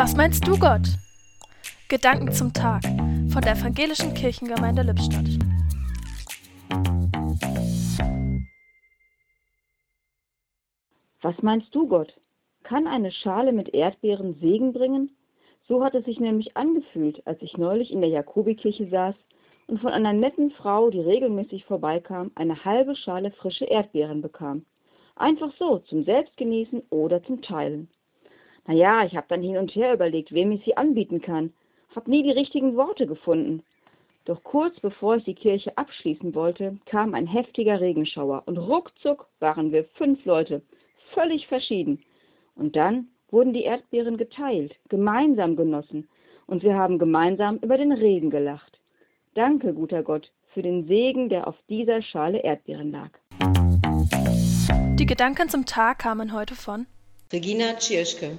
Was meinst du, Gott? Gedanken zum Tag von der Evangelischen Kirchengemeinde Lippstadt. Was meinst du, Gott? Kann eine Schale mit Erdbeeren Segen bringen? So hat es sich nämlich angefühlt, als ich neulich in der Jakobikirche saß und von einer netten Frau, die regelmäßig vorbeikam, eine halbe Schale frische Erdbeeren bekam. Einfach so, zum Selbstgenießen oder zum Teilen. Naja, ich habe dann hin und her überlegt, wem ich sie anbieten kann. Hab nie die richtigen Worte gefunden. Doch kurz bevor ich die Kirche abschließen wollte, kam ein heftiger Regenschauer und ruckzuck waren wir fünf Leute, völlig verschieden. Und dann wurden die Erdbeeren geteilt, gemeinsam genossen und wir haben gemeinsam über den Regen gelacht. Danke, guter Gott, für den Segen, der auf dieser Schale Erdbeeren lag. Die Gedanken zum Tag kamen heute von Regina Tschirschke